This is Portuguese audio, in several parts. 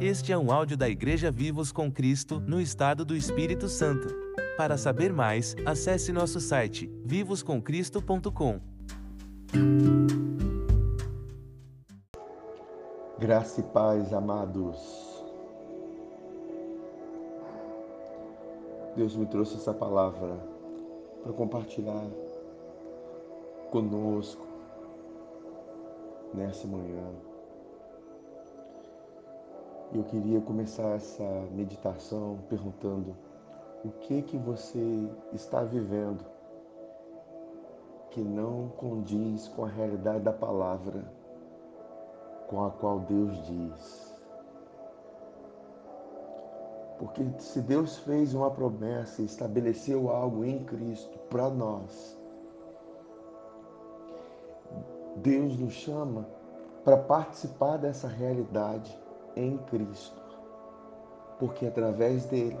Este é um áudio da Igreja Vivos com Cristo, no estado do Espírito Santo. Para saber mais, acesse nosso site vivoscomcristo.com. Graça e paz, amados. Deus me trouxe essa palavra para compartilhar conosco nessa manhã. Eu queria começar essa meditação perguntando o que que você está vivendo que não condiz com a realidade da palavra com a qual Deus diz. Porque se Deus fez uma promessa e estabeleceu algo em Cristo para nós, Deus nos chama para participar dessa realidade em Cristo, porque através dele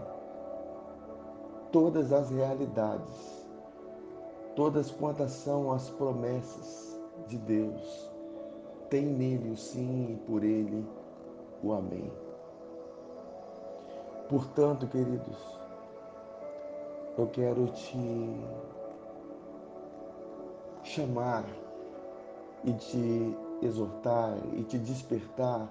todas as realidades, todas quantas são as promessas de Deus, tem nele o sim e por ele o amém. Portanto, queridos, eu quero te chamar e te exortar e te despertar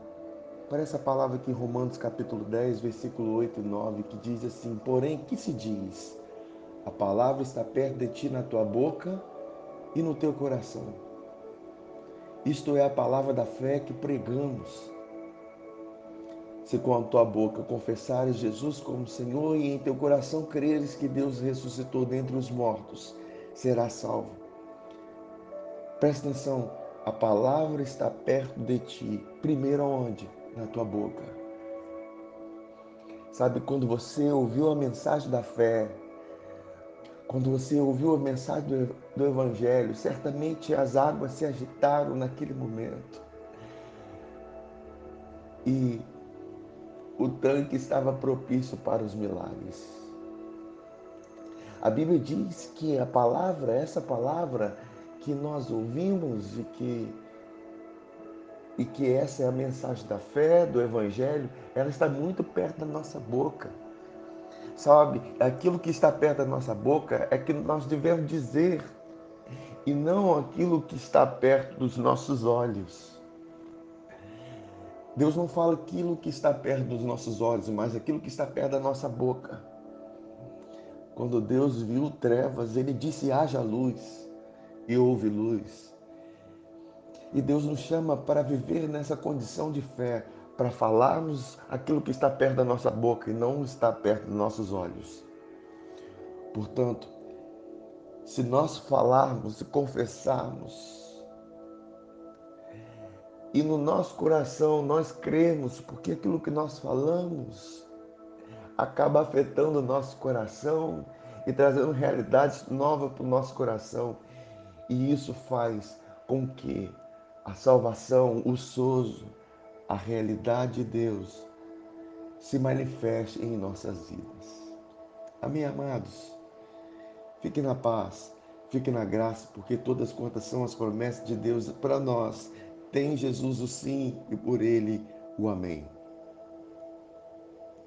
para essa palavra aqui em Romanos capítulo 10, versículo 8 e 9, que diz assim: Porém, que se diz? A palavra está perto de ti na tua boca e no teu coração. Isto é a palavra da fé que pregamos. Se com a tua boca confessares Jesus como Senhor e em teu coração creres que Deus ressuscitou dentre os mortos, serás salvo. Presta atenção, a palavra está perto de ti. Primeiro aonde? na tua boca. Sabe, quando você ouviu a mensagem da fé, quando você ouviu a mensagem do Evangelho, certamente as águas se agitaram naquele momento. E o tanque estava propício para os milagres. A Bíblia diz que a palavra, essa palavra que nós ouvimos e que e que essa é a mensagem da fé, do Evangelho, ela está muito perto da nossa boca. Sabe, aquilo que está perto da nossa boca é que nós devemos dizer, e não aquilo que está perto dos nossos olhos. Deus não fala aquilo que está perto dos nossos olhos, mas aquilo que está perto da nossa boca. Quando Deus viu trevas, ele disse: haja luz, e houve luz. E Deus nos chama para viver nessa condição de fé, para falarmos aquilo que está perto da nossa boca e não está perto dos nossos olhos. Portanto, se nós falarmos e confessarmos, e no nosso coração nós cremos, porque aquilo que nós falamos acaba afetando o nosso coração e trazendo realidades novas para o nosso coração. E isso faz com que a salvação, o sozo, a realidade de Deus se manifeste em nossas vidas. Amém, amados? Fique na paz, fique na graça, porque todas quantas são as promessas de Deus para nós, tem Jesus o sim e por ele o amém.